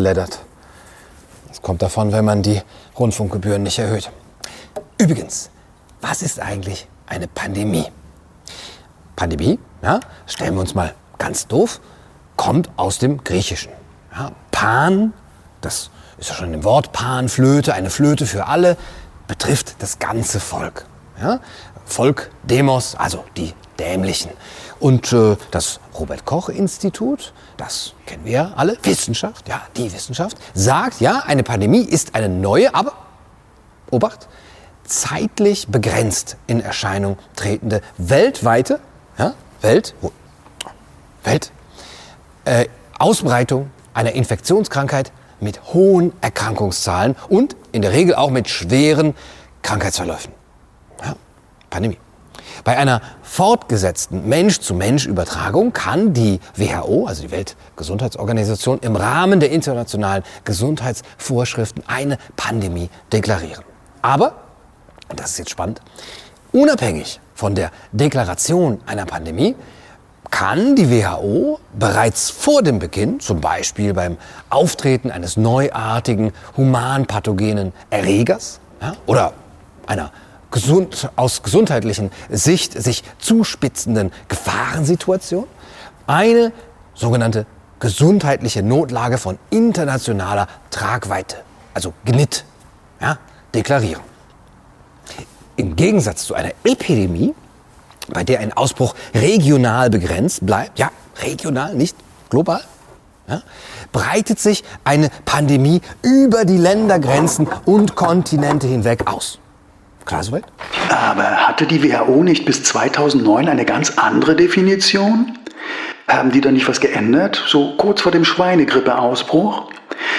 ausleddert. Das kommt davon, wenn man die Rundfunkgebühren nicht erhöht. Übrigens, was ist eigentlich eine Pandemie? Pandemie, ja, stellen wir uns mal ganz doof, kommt aus dem Griechischen. Ja, Pan, das ist ja schon im Wort Pan, Flöte, eine Flöte für alle, betrifft das ganze Volk. Ja? Volk, Demos, also die Dämlichen. Und äh, das Robert Koch Institut, das kennen wir alle, Wissenschaft, ja, die Wissenschaft, sagt, ja, eine Pandemie ist eine neue, aber, Obacht, zeitlich begrenzt in Erscheinung tretende weltweite, ja, Welt, Welt, äh, Ausbreitung einer Infektionskrankheit mit hohen Erkrankungszahlen und in der Regel auch mit schweren Krankheitsverläufen. Ja, Pandemie. Bei einer fortgesetzten Mensch-zu-Mensch-Übertragung kann die WHO, also die Weltgesundheitsorganisation, im Rahmen der internationalen Gesundheitsvorschriften eine Pandemie deklarieren. Aber, und das ist jetzt spannend, unabhängig von der Deklaration einer Pandemie kann die WHO bereits vor dem Beginn, zum Beispiel beim Auftreten eines neuartigen humanpathogenen Erregers ja, oder einer gesund, aus gesundheitlichen Sicht sich zuspitzenden Gefahrensituation, eine sogenannte gesundheitliche Notlage von internationaler Tragweite, also GNIT, ja, deklarieren. Im Gegensatz zu einer Epidemie bei der ein Ausbruch regional begrenzt bleibt, ja, regional, nicht global, ja, breitet sich eine Pandemie über die Ländergrenzen und Kontinente hinweg aus. Klar soweit? Aber hatte die WHO nicht bis 2009 eine ganz andere Definition? Haben die da nicht was geändert? So kurz vor dem Schweinegrippeausbruch?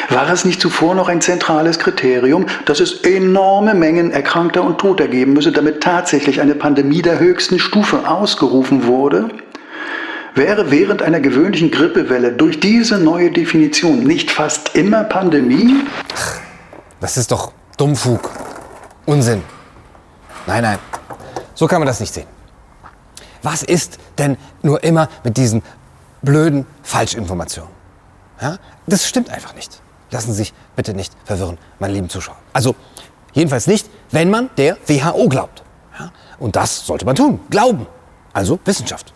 War es nicht zuvor noch ein zentrales Kriterium, dass es enorme Mengen Erkrankter und Toter geben müsse, damit tatsächlich eine Pandemie der höchsten Stufe ausgerufen wurde? Wäre während einer gewöhnlichen Grippewelle durch diese neue Definition nicht fast immer Pandemie? Das ist doch Dummfug. Unsinn. Nein, nein. So kann man das nicht sehen. Was ist denn nur immer mit diesen blöden Falschinformationen? Ja? Das stimmt einfach nicht. Lassen Sie sich bitte nicht verwirren, meine lieben Zuschauer. Also jedenfalls nicht, wenn man der WHO glaubt. Ja? Und das sollte man tun. Glauben. Also Wissenschaft.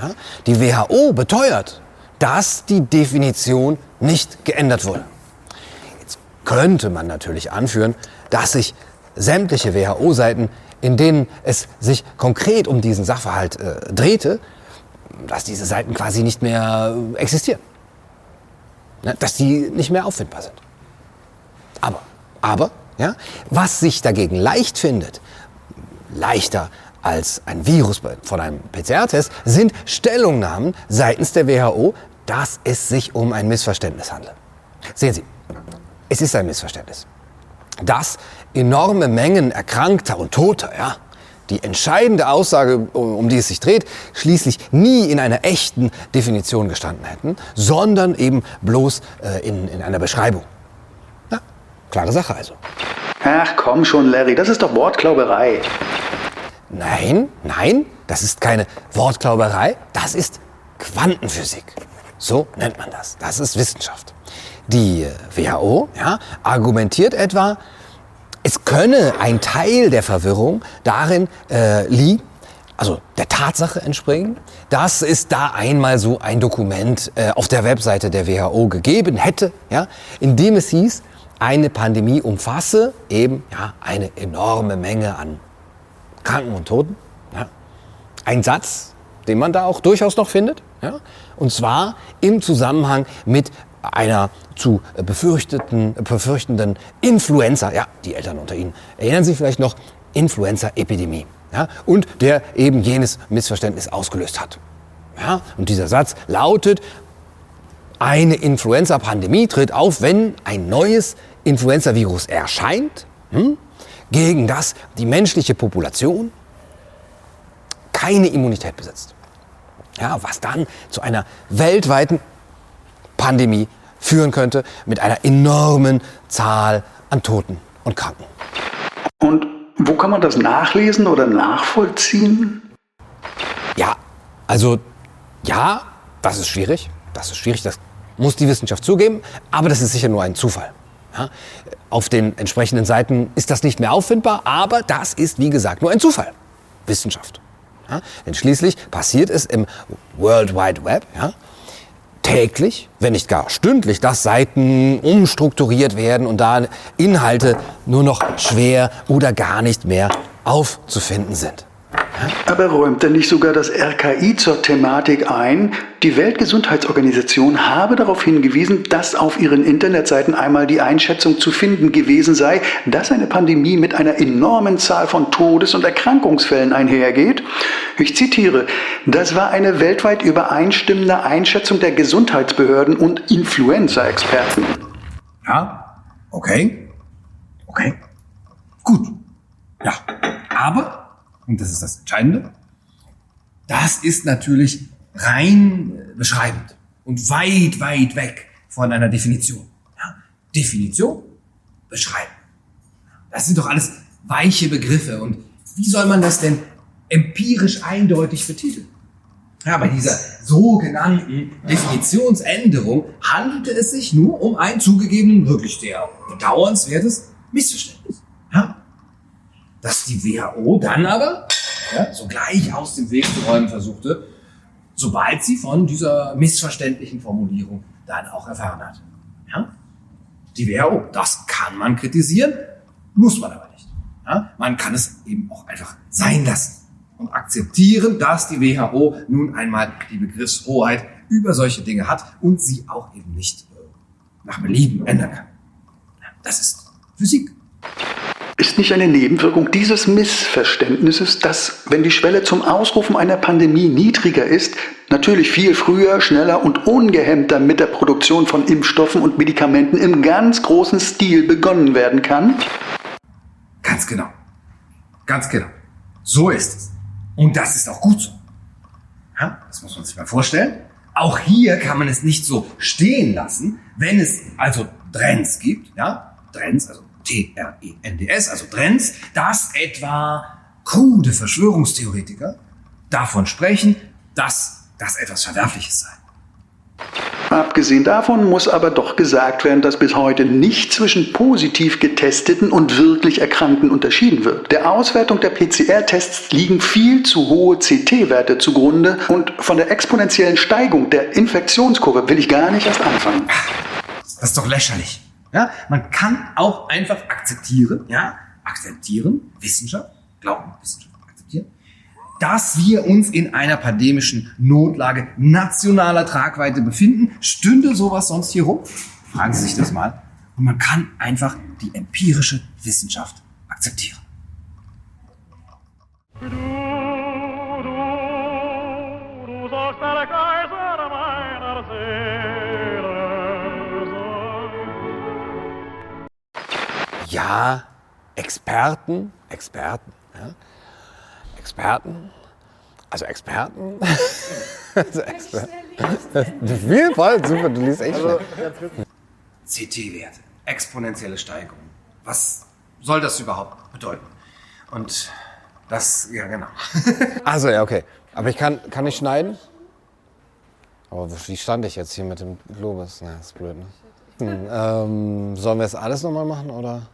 Ja? Die WHO beteuert, dass die Definition nicht geändert wurde. Jetzt könnte man natürlich anführen, dass sich sämtliche WHO-Seiten, in denen es sich konkret um diesen Sachverhalt äh, drehte, dass diese Seiten quasi nicht mehr äh, existieren ne, dass die nicht mehr auffindbar sind. Aber, aber, ja, was sich dagegen leicht findet, leichter als ein Virus von einem PCR-Test, sind Stellungnahmen seitens der WHO, dass es sich um ein Missverständnis handelt. Sehen Sie, es ist ein Missverständnis. Dass enorme Mengen Erkrankter und Toter, ja, die entscheidende Aussage, um die es sich dreht, schließlich nie in einer echten Definition gestanden hätten, sondern eben bloß äh, in, in einer Beschreibung. Ja, klare Sache also. Ach komm schon, Larry, das ist doch Wortklauberei. Nein, nein, das ist keine Wortklauberei, das ist Quantenphysik. So nennt man das. Das ist Wissenschaft. Die WHO ja, argumentiert etwa, es könne ein Teil der Verwirrung darin äh, liegen, also der Tatsache entspringen, dass es da einmal so ein Dokument äh, auf der Webseite der WHO gegeben hätte, ja, in dem es hieß, eine Pandemie umfasse eben ja, eine enorme Menge an Kranken und Toten. Ja. Ein Satz, den man da auch durchaus noch findet. Ja. Und zwar im Zusammenhang mit einer zu befürchteten, befürchtenden Influenza, ja, die Eltern unter Ihnen erinnern sich vielleicht noch, Influenza-Epidemie. Ja, und der eben jenes Missverständnis ausgelöst hat. Ja, und dieser Satz lautet, eine Influenza-Pandemie tritt auf, wenn ein neues Influenza-Virus erscheint, hm, gegen das die menschliche Population keine Immunität besitzt. Ja, was dann zu einer weltweiten Pandemie führen könnte mit einer enormen Zahl an Toten und Kranken. Und wo kann man das nachlesen oder nachvollziehen? Ja, also ja, das ist schwierig. Das ist schwierig, das muss die Wissenschaft zugeben, aber das ist sicher nur ein Zufall. Ja? Auf den entsprechenden Seiten ist das nicht mehr auffindbar, aber das ist, wie gesagt, nur ein Zufall. Wissenschaft. Ja? Denn schließlich passiert es im World Wide Web ja? Täglich, wenn nicht gar stündlich, dass Seiten umstrukturiert werden und da Inhalte nur noch schwer oder gar nicht mehr aufzufinden sind. Aber räumt denn nicht sogar das RKI zur Thematik ein? Die Weltgesundheitsorganisation habe darauf hingewiesen, dass auf ihren Internetseiten einmal die Einschätzung zu finden gewesen sei, dass eine Pandemie mit einer enormen Zahl von Todes- und Erkrankungsfällen einhergeht. Ich zitiere, das war eine weltweit übereinstimmende Einschätzung der Gesundheitsbehörden und Influenza-Experten. Ja, okay, okay, gut, ja, aber und das ist das Entscheidende, das ist natürlich rein beschreibend und weit, weit weg von einer Definition. Ja? Definition, beschreiben. Das sind doch alles weiche Begriffe. Und wie soll man das denn empirisch eindeutig betiteln? Ja, bei dieser sogenannten Definitionsänderung handelte es sich nur um ein zugegeben wirklich sehr bedauernswertes Missverständnis. Ja? Dass die WHO dann aber ja, sogleich aus dem Weg zu räumen versuchte, sobald sie von dieser missverständlichen Formulierung dann auch erfahren hat. Ja? Die WHO, das kann man kritisieren, muss man aber nicht. Ja? Man kann es eben auch einfach sein lassen und akzeptieren, dass die WHO nun einmal die Begriffshoheit über solche Dinge hat und sie auch eben nicht äh, nach Belieben ändern kann. Das ist Physik. Ist nicht eine Nebenwirkung dieses Missverständnisses, dass, wenn die Schwelle zum Ausrufen einer Pandemie niedriger ist, natürlich viel früher, schneller und ungehemmter mit der Produktion von Impfstoffen und Medikamenten im ganz großen Stil begonnen werden kann? Ganz genau. Ganz genau. So ist es. Und das ist auch gut so. Ja, das muss man sich mal vorstellen. Auch hier kann man es nicht so stehen lassen, wenn es also Trends gibt, ja, Trends, also T-R-E-N-D-S, also Trends, dass etwa krude Verschwörungstheoretiker davon sprechen, dass das etwas Verwerfliches sei. Abgesehen davon muss aber doch gesagt werden, dass bis heute nicht zwischen positiv getesteten und wirklich Erkrankten unterschieden wird. Der Auswertung der PCR-Tests liegen viel zu hohe CT-Werte zugrunde und von der exponentiellen Steigung der Infektionskurve will ich gar nicht erst anfangen. Das ist doch lächerlich. Ja, man kann auch einfach akzeptieren, ja, akzeptieren, Wissenschaft, Glauben, Wissenschaft, akzeptieren, dass wir uns in einer pandemischen Notlage nationaler Tragweite befinden. Stünde sowas sonst hier rum? Fragen Sie sich das mal. Und man kann einfach die empirische Wissenschaft akzeptieren. Du, du, du sollst ja, Experten, Experten, ja, Experten, also Experten. also Experten. Viel voll, super, du liest echt also, CT-Werte, exponentielle Steigerung. Was soll das überhaupt bedeuten? Und das, ja genau. also ja, okay. Aber ich kann, kann ich schneiden? Aber wie stand ich jetzt hier mit dem Globus? Na, ist blöd, ne? Hm, ähm, sollen wir das alles nochmal machen, oder?